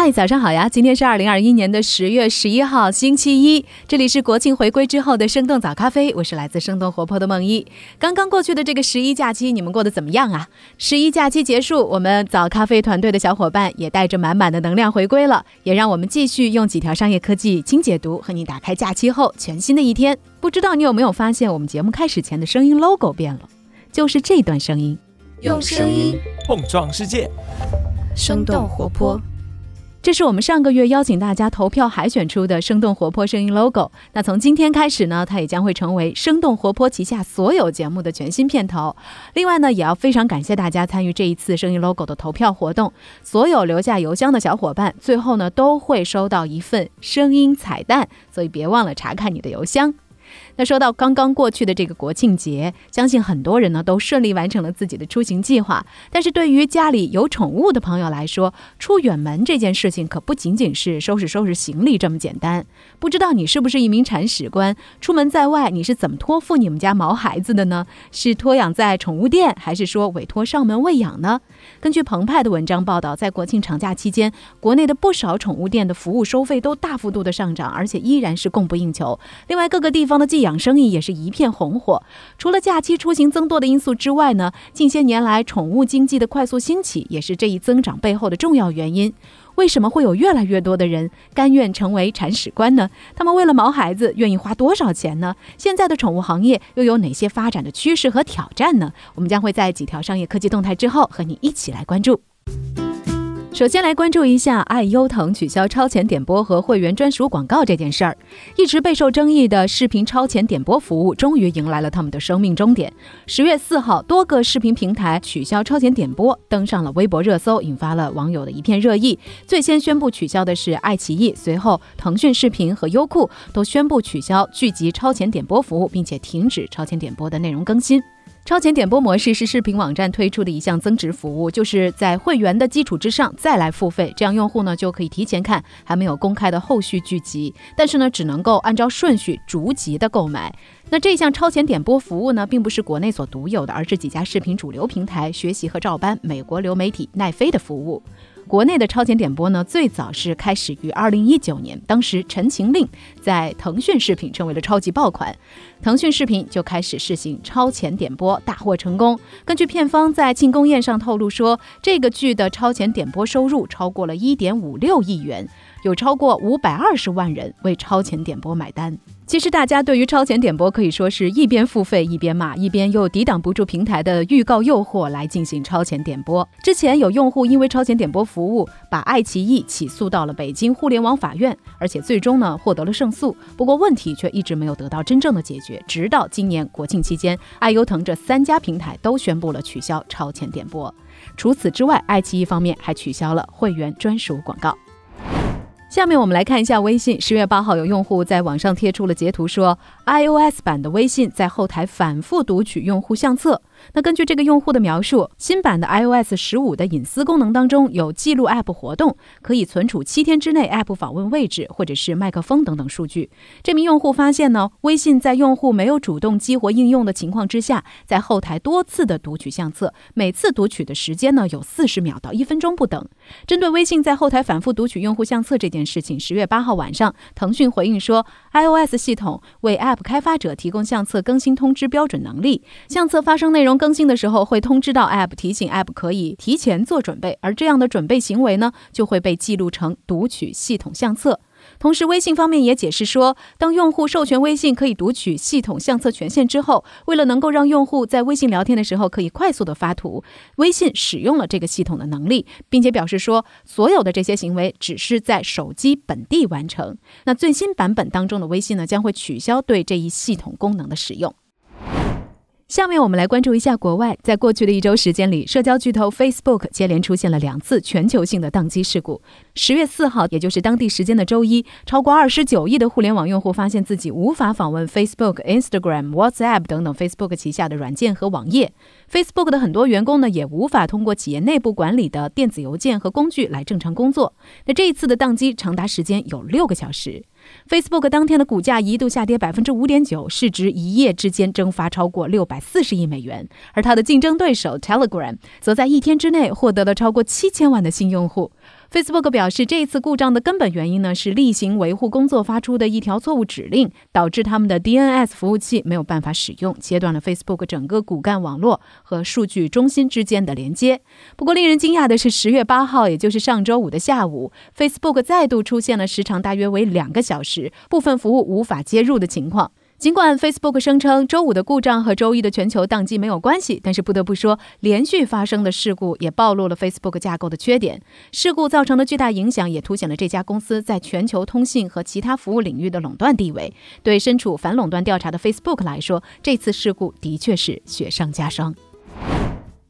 嗨，早上好呀！今天是二零二一年的十月十一号，星期一。这里是国庆回归之后的生动早咖啡，我是来自生动活泼的梦一。刚刚过去的这个十一假期，你们过得怎么样啊？十一假期结束，我们早咖啡团队的小伙伴也带着满满的能量回归了，也让我们继续用几条商业科技轻解读，和你打开假期后全新的一天。不知道你有没有发现，我们节目开始前的声音 logo 变了，就是这段声音，用声音碰撞世界，生动活泼。这是我们上个月邀请大家投票海选出的生动活泼声音 logo。那从今天开始呢，它也将会成为生动活泼旗下所有节目的全新片头。另外呢，也要非常感谢大家参与这一次声音 logo 的投票活动。所有留下邮箱的小伙伴，最后呢都会收到一份声音彩蛋，所以别忘了查看你的邮箱。那说到刚刚过去的这个国庆节，相信很多人呢都顺利完成了自己的出行计划。但是对于家里有宠物的朋友来说，出远门这件事情可不仅仅是收拾收拾行李这么简单。不知道你是不是一名铲屎官？出门在外，你是怎么托付你们家毛孩子的呢？是托养在宠物店，还是说委托上门喂养呢？根据澎湃的文章报道，在国庆长假期间，国内的不少宠物店的服务收费都大幅度的上涨，而且依然是供不应求。另外，各个地方的寄养养生意也是一片红火。除了假期出行增多的因素之外呢，近些年来宠物经济的快速兴起，也是这一增长背后的重要原因。为什么会有越来越多的人甘愿成为铲屎官呢？他们为了毛孩子愿意花多少钱呢？现在的宠物行业又有哪些发展的趋势和挑战呢？我们将会在几条商业科技动态之后和你一起来关注。首先来关注一下爱优腾取消超前点播和会员专属广告这件事儿。一直备受争议的视频超前点播服务，终于迎来了他们的生命终点。十月四号，多个视频平台取消超前点播，登上了微博热搜，引发了网友的一片热议。最先宣布取消的是爱奇艺，随后腾讯视频和优酷都宣布取消剧集超前点播服务，并且停止超前点播的内容更新。超前点播模式是视频网站推出的一项增值服务，就是在会员的基础之上再来付费，这样用户呢就可以提前看还没有公开的后续剧集，但是呢只能够按照顺序逐级的购买。那这项超前点播服务呢，并不是国内所独有的，而是几家视频主流平台学习和照搬美国流媒体奈飞的服务。国内的超前点播呢，最早是开始于二零一九年，当时《陈情令》在腾讯视频成为了超级爆款，腾讯视频就开始试行超前点播，大获成功。根据片方在庆功宴上透露说，这个剧的超前点播收入超过了一点五六亿元，有超过五百二十万人为超前点播买单。其实大家对于超前点播可以说是一边付费一边骂，一边又抵挡不住平台的预告诱惑来进行超前点播。之前有用户因为超前点播服务把爱奇艺起诉到了北京互联网法院，而且最终呢获得了胜诉。不过问题却一直没有得到真正的解决，直到今年国庆期间，爱优腾这三家平台都宣布了取消超前点播。除此之外，爱奇艺方面还取消了会员专属广告。下面我们来看一下微信。十月八号，有用户在网上贴出了截图，说 iOS 版的微信在后台反复读取用户相册。那根据这个用户的描述，新版的 iOS 十五的隐私功能当中有记录 App 活动，可以存储七天之内 App 访问位置或者是麦克风等等数据。这名用户发现呢，微信在用户没有主动激活应用的情况之下，在后台多次的读取相册，每次读取的时间呢有四十秒到一分钟不等。针对微信在后台反复读取用户相册这件事情，十月八号晚上，腾讯回应说，iOS 系统为 App 开发者提供相册更新通知标准能力，相册发生内容。更新的时候会通知到 App，提醒 App 可以提前做准备，而这样的准备行为呢，就会被记录成读取系统相册。同时，微信方面也解释说，当用户授权微信可以读取系统相册权限之后，为了能够让用户在微信聊天的时候可以快速的发图，微信使用了这个系统的能力，并且表示说，所有的这些行为只是在手机本地完成。那最新版本当中的微信呢，将会取消对这一系统功能的使用。下面我们来关注一下国外，在过去的一周时间里，社交巨头 Facebook 接连出现了两次全球性的宕机事故。十月四号，也就是当地时间的周一，超过二十九亿的互联网用户发现自己无法访问 Facebook、Instagram、WhatsApp 等等 Facebook 旗下的软件和网页。Facebook 的很多员工呢，也无法通过企业内部管理的电子邮件和工具来正常工作。那这一次的宕机长达时间有六个小时。Facebook 当天的股价一度下跌百分之五点九，市值一夜之间蒸发超过六百四十亿美元。而它的竞争对手 Telegram 则在一天之内获得了超过七千万的新用户。Facebook 表示，这一次故障的根本原因呢是例行维护工作发出的一条错误指令，导致他们的 DNS 服务器没有办法使用，切断了 Facebook 整个骨干网络和数据中心之间的连接。不过，令人惊讶的是，十月八号，也就是上周五的下午，Facebook 再度出现了时长大约为两个小时、部分服务无法接入的情况。尽管 Facebook 声称周五的故障和周一的全球宕机没有关系，但是不得不说，连续发生的事故也暴露了 Facebook 架构的缺点。事故造成的巨大影响也凸显了这家公司在全球通信和其他服务领域的垄断地位。对身处反垄断调查的 Facebook 来说，这次事故的确是雪上加霜。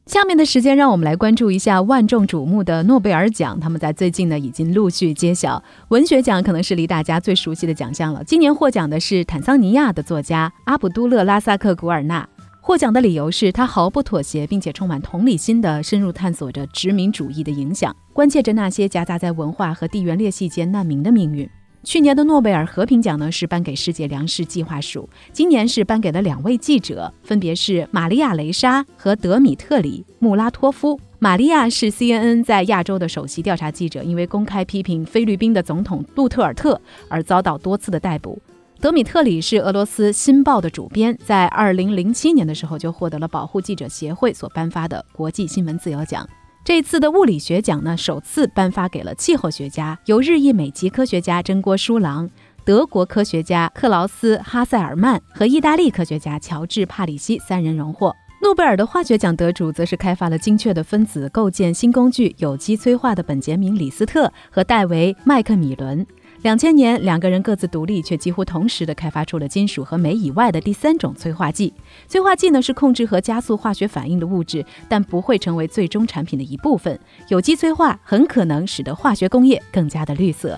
下面的时间，让我们来关注一下万众瞩目的诺贝尔奖。他们在最近呢已经陆续揭晓。文学奖可能是离大家最熟悉的奖项了。今年获奖的是坦桑尼亚的作家阿卜杜勒拉萨克古尔纳。获奖的理由是他毫不妥协，并且充满同理心地深入探索着殖民主义的影响，关切着那些夹杂在文化和地缘裂隙间难民的命运。去年的诺贝尔和平奖呢是颁给世界粮食计划署，今年是颁给了两位记者，分别是玛利亚·雷莎和德米特里·穆拉托夫。玛利亚是 CNN 在亚洲的首席调查记者，因为公开批评菲律宾的总统杜特尔特而遭到多次的逮捕。德米特里是俄罗斯《新报》的主编，在2007年的时候就获得了保护记者协会所颁发的国际新闻自由奖。这次的物理学奖呢，首次颁发给了气候学家，由日裔美籍科学家真锅书郎、德国科学家克劳斯哈塞尔曼和意大利科学家乔治帕里西三人荣获。诺贝尔的化学奖得主则是开发了精确的分子构建新工具有机催化的本杰明李斯特和戴维麦克米伦。两千年，两个人各自独立却几乎同时的开发出了金属和镁以外的第三种催化剂。催化剂呢是控制和加速化学反应的物质，但不会成为最终产品的一部分。有机催化很可能使得化学工业更加的绿色。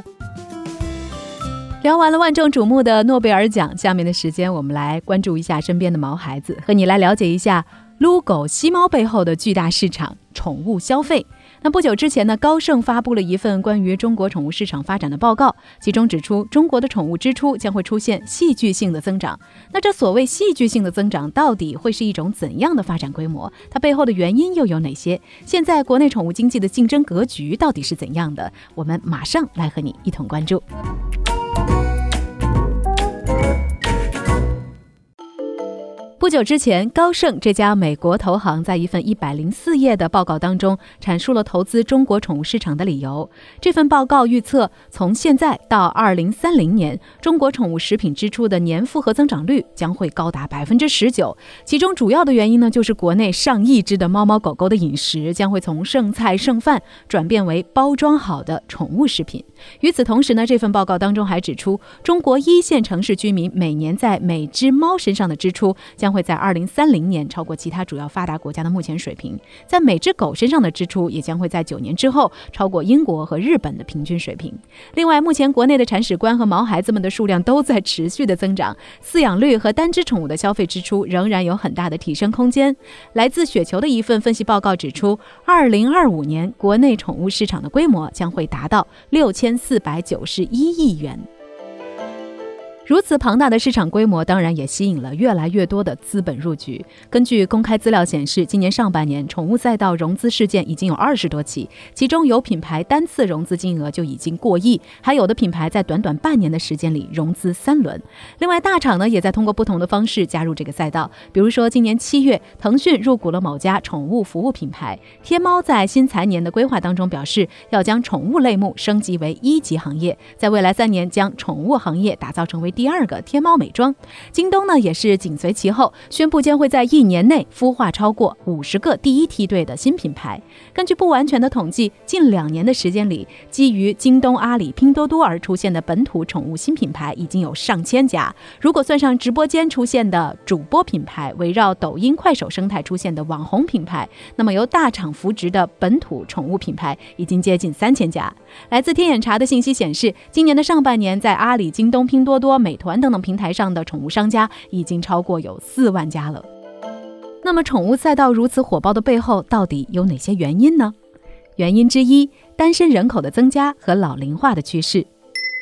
聊完了万众瞩目的诺贝尔奖，下面的时间我们来关注一下身边的毛孩子，和你来了解一下撸狗吸猫背后的巨大市场——宠物消费。那不久之前呢，高盛发布了一份关于中国宠物市场发展的报告，其中指出，中国的宠物支出将会出现戏剧性的增长。那这所谓戏剧性的增长，到底会是一种怎样的发展规模？它背后的原因又有哪些？现在国内宠物经济的竞争格局到底是怎样的？我们马上来和你一同关注。不久之前，高盛这家美国投行在一份一百零四页的报告当中，阐述了投资中国宠物市场的理由。这份报告预测，从现在到二零三零年，中国宠物食品支出的年复合增长率将会高达百分之十九。其中主要的原因呢，就是国内上亿只的猫猫狗狗的饮食将会从剩菜剩饭转变为包装好的宠物食品。与此同时呢，这份报告当中还指出，中国一线城市居民每年在每只猫身上的支出将将会在二零三零年超过其他主要发达国家的目前水平，在每只狗身上的支出也将会在九年之后超过英国和日本的平均水平。另外，目前国内的铲屎官和毛孩子们的数量都在持续的增长，饲养率和单只宠物的消费支出仍然有很大的提升空间。来自雪球的一份分析报告指出，二零二五年国内宠物市场的规模将会达到六千四百九十一亿元。如此庞大的市场规模，当然也吸引了越来越多的资本入局。根据公开资料显示，今年上半年宠物赛道融资事件已经有二十多起，其中有品牌单次融资金额就已经过亿，还有的品牌在短短半年的时间里融资三轮。另外，大厂呢也在通过不同的方式加入这个赛道，比如说今年七月，腾讯入股了某家宠物服务品牌。天猫在新财年的规划当中表示，要将宠物类目升级为一级行业，在未来三年将宠物行业打造成为。第二个天猫美妆。京东呢也是紧随其后，宣布将会在一年内孵化超过五十个第一梯队的新品牌。根据不完全的统计，近两年的时间里，基于京东、阿里、拼多多而出现的本土宠物新品牌已经有上千家。如果算上直播间出现的主播品牌，围绕抖音、快手生态出现的网红品牌，那么由大厂扶植的本土宠物品牌已经接近三千家。来自天眼查的信息显示，今年的上半年，在阿里、京东、拼多多、美团等等平台上的宠物商家已经超过有四万家了。那么，宠物赛道如此火爆的背后，到底有哪些原因呢？原因之一，单身人口的增加和老龄化的趋势。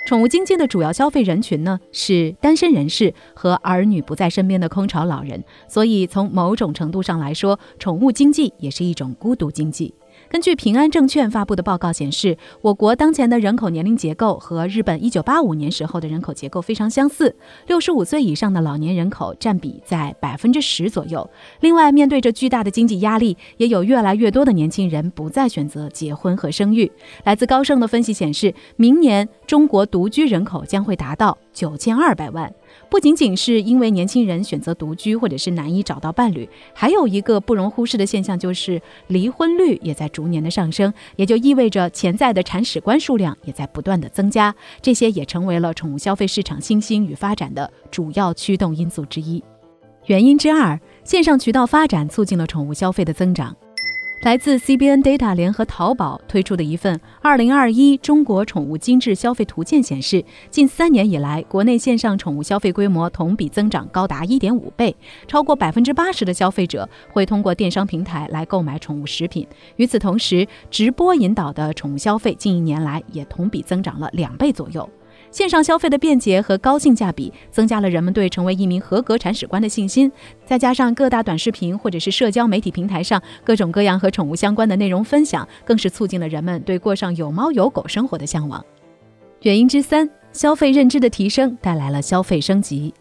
宠物经济的主要消费人群呢是单身人士和儿女不在身边的空巢老人，所以从某种程度上来说，宠物经济也是一种孤独经济。根据平安证券发布的报告显示，我国当前的人口年龄结构和日本1985年时候的人口结构非常相似，65岁以上的老年人口占比在百分之十左右。另外，面对着巨大的经济压力，也有越来越多的年轻人不再选择结婚和生育。来自高盛的分析显示，明年中国独居人口将会达到9200万。不仅仅是因为年轻人选择独居，或者是难以找到伴侣，还有一个不容忽视的现象，就是离婚率也在逐年的上升，也就意味着潜在的铲屎官数量也在不断的增加，这些也成为了宠物消费市场新兴与发展的主要驱动因素之一。原因之二，线上渠道发展促进了宠物消费的增长。来自 CBN Data 联合淘宝推出的一份《二零二一中国宠物精致消费图鉴》显示，近三年以来，国内线上宠物消费规模同比增长高达一点五倍，超过百分之八十的消费者会通过电商平台来购买宠物食品。与此同时，直播引导的宠物消费近一年来也同比增长了两倍左右。线上消费的便捷和高性价比，增加了人们对成为一名合格铲屎官的信心。再加上各大短视频或者是社交媒体平台上各种各样和宠物相关的内容分享，更是促进了人们对过上有猫有狗生活的向往。原因之三，消费认知的提升带来了消费升级。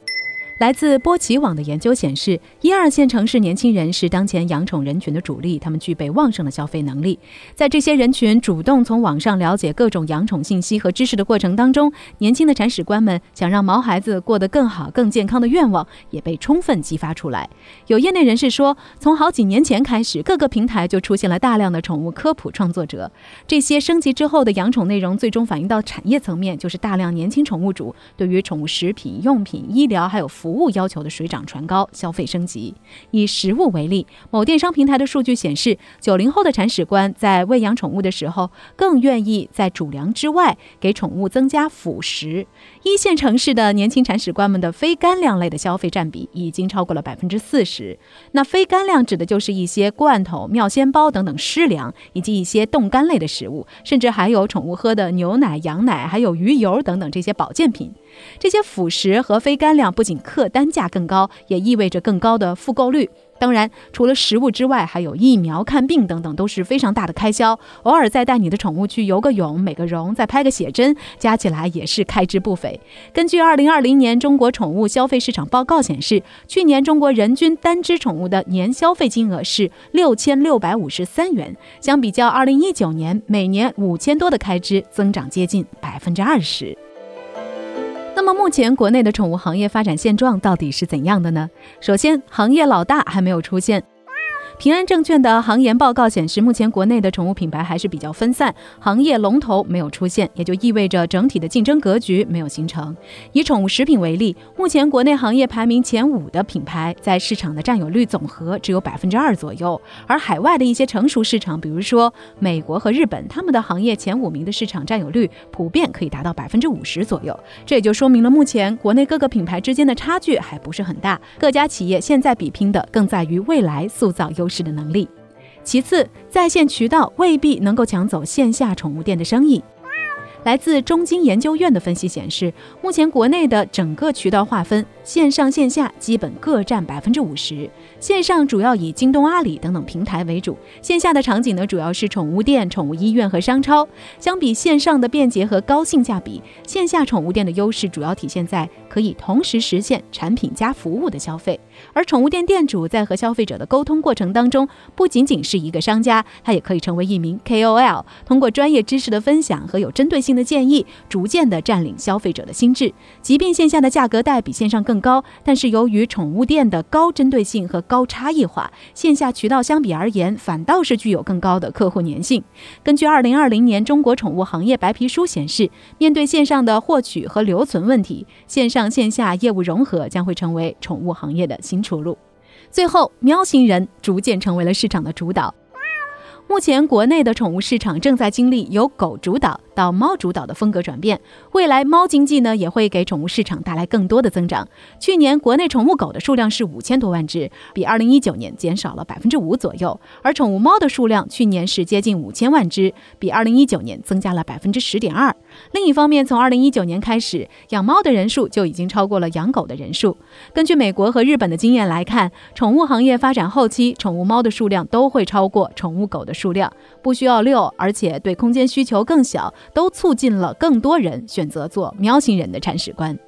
来自波奇网的研究显示，一二线城市年轻人是当前养宠人群的主力，他们具备旺盛的消费能力。在这些人群主动从网上了解各种养宠信息和知识的过程当中，年轻的铲屎官们想让毛孩子过得更好、更健康的愿望也被充分激发出来。有业内人士说，从好几年前开始，各个平台就出现了大量的宠物科普创作者。这些升级之后的养宠内容，最终反映到产业层面，就是大量年轻宠物主对于宠物食品、用品、医疗还有服服务要求的水涨船高，消费升级。以食物为例，某电商平台的数据显示，九零后的铲屎官在喂养宠物的时候，更愿意在主粮之外给宠物增加辅食。一线城市的年轻铲屎官们的非干粮类的消费占比已经超过了百分之四十。那非干粮指的就是一些罐头、妙鲜包等等湿粮，以及一些冻干类的食物，甚至还有宠物喝的牛奶、羊奶，还有鱼油等等这些保健品。这些辅食和非干粮不仅客单价更高，也意味着更高的复购率。当然，除了食物之外，还有疫苗、看病等等，都是非常大的开销。偶尔再带你的宠物去游个泳、美个容、再拍个写真，加起来也是开支不菲。根据二零二零年中国宠物消费市场报告显示，去年中国人均单只宠物的年消费金额是六千六百五十三元，相比较二零一九年每年五千多的开支，增长接近百分之二十。那么目前国内的宠物行业发展现状到底是怎样的呢？首先，行业老大还没有出现。平安证券的行研报告显示，目前国内的宠物品牌还是比较分散，行业龙头没有出现，也就意味着整体的竞争格局没有形成。以宠物食品为例，目前国内行业排名前五的品牌，在市场的占有率总和只有百分之二左右，而海外的一些成熟市场，比如说美国和日本，他们的行业前五名的市场占有率普遍可以达到百分之五十左右。这也就说明了目前国内各个品牌之间的差距还不是很大，各家企业现在比拼的更在于未来塑造优势的能力。其次，在线渠道未必能够抢走线下宠物店的生意。来自中金研究院的分析显示，目前国内的整个渠道划分，线上线下基本各占百分之五十。线上主要以京东、阿里等等平台为主，线下的场景呢，主要是宠物店、宠物医院和商超。相比线上的便捷和高性价比，线下宠物店的优势主要体现在可以同时实现产品加服务的消费。而宠物店店主在和消费者的沟通过程当中，不仅仅是一个商家，他也可以成为一名 KOL，通过专业知识的分享和有针对性的建议，逐渐的占领消费者的心智。即便线下的价格带比线上更高，但是由于宠物店的高针对性和高差异化，线下渠道相比而言，反倒是具有更高的客户粘性。根据二零二零年中国宠物行业白皮书显示，面对线上的获取和留存问题，线上线下业务融合将会成为宠物行业的新出路。最后，喵星人逐渐成为了市场的主导。目前，国内的宠物市场正在经历由狗主导到猫主导的风格转变。未来，猫经济呢也会给宠物市场带来更多的增长。去年，国内宠物狗的数量是五千多万只，比二零一九年减少了百分之五左右；而宠物猫的数量去年是接近五千万只，比二零一九年增加了百分之十点二。另一方面，从二零一九年开始，养猫的人数就已经超过了养狗的人数。根据美国和日本的经验来看，宠物行业发展后期，宠物猫的数量都会超过宠物狗的。数量不需要遛，而且对空间需求更小，都促进了更多人选择做喵星人的铲屎官。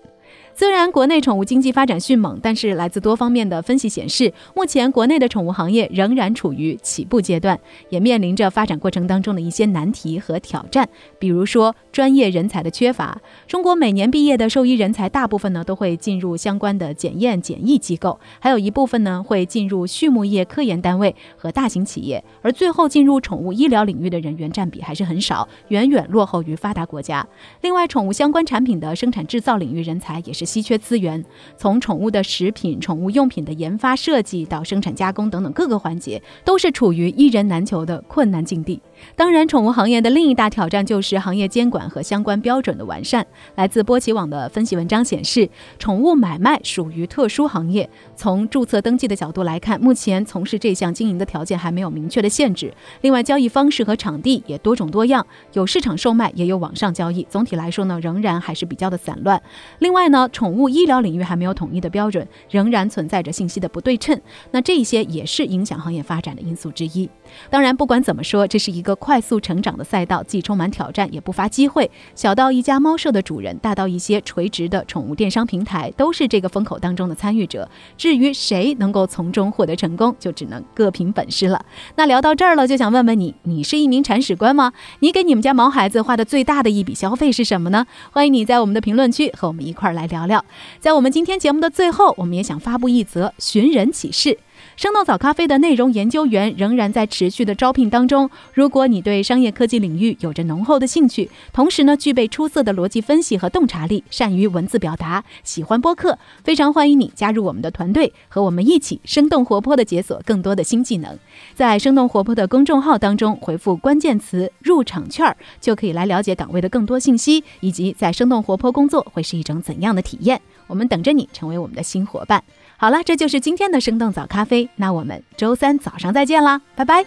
虽然国内宠物经济发展迅猛，但是来自多方面的分析显示，目前国内的宠物行业仍然处于起步阶段，也面临着发展过程当中的一些难题和挑战。比如说专业人才的缺乏，中国每年毕业的兽医人才大部分呢都会进入相关的检验检疫机构，还有一部分呢会进入畜牧业科研单位和大型企业，而最后进入宠物医疗领域的人员占比还是很少，远远落后于发达国家。另外，宠物相关产品的生产制造领域人才也是。稀缺资源，从宠物的食品、宠物用品的研发设计到生产加工等等各个环节，都是处于一人难求的困难境地。当然，宠物行业的另一大挑战就是行业监管和相关标准的完善。来自波奇网的分析文章显示，宠物买卖属于特殊行业。从注册登记的角度来看，目前从事这项经营的条件还没有明确的限制。另外，交易方式和场地也多种多样，有市场售卖，也有网上交易。总体来说呢，仍然还是比较的散乱。另外呢，宠物医疗领域还没有统一的标准，仍然存在着信息的不对称。那这些也是影响行业发展的因素之一。当然，不管怎么说，这是一个快速成长的赛道，既充满挑战，也不乏机会。小到一家猫舍的主人，大到一些垂直的宠物电商平台，都是这个风口当中的参与者。至于谁能够从中获得成功，就只能各凭本事了。那聊到这儿了，就想问问你，你是一名铲屎官吗？你给你们家毛孩子花的最大的一笔消费是什么呢？欢迎你在我们的评论区和我们一块儿来聊聊。在我们今天节目的最后，我们也想发布一则寻人启事。生动早咖啡的内容研究员仍然在持续的招聘当中。如果你对商业科技领域有着浓厚的兴趣，同时呢具备出色的逻辑分析和洞察力，善于文字表达，喜欢播客，非常欢迎你加入我们的团队，和我们一起生动活泼的解锁更多的新技能。在生动活泼的公众号当中回复关键词“入场券”，就可以来了解岗位的更多信息，以及在生动活泼工作会是一种怎样的体验。我们等着你成为我们的新伙伴。好了，这就是今天的生动早咖啡。那我们周三早上再见啦，拜拜。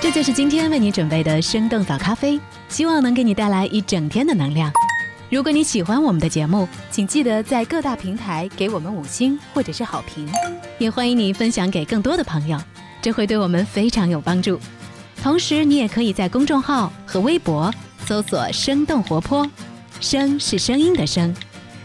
这就是今天为你准备的生动早咖啡，希望能给你带来一整天的能量。如果你喜欢我们的节目，请记得在各大平台给我们五星或者是好评，也欢迎你分享给更多的朋友，这会对我们非常有帮助。同时，你也可以在公众号和微博搜索“生动活泼”，声是声音的声。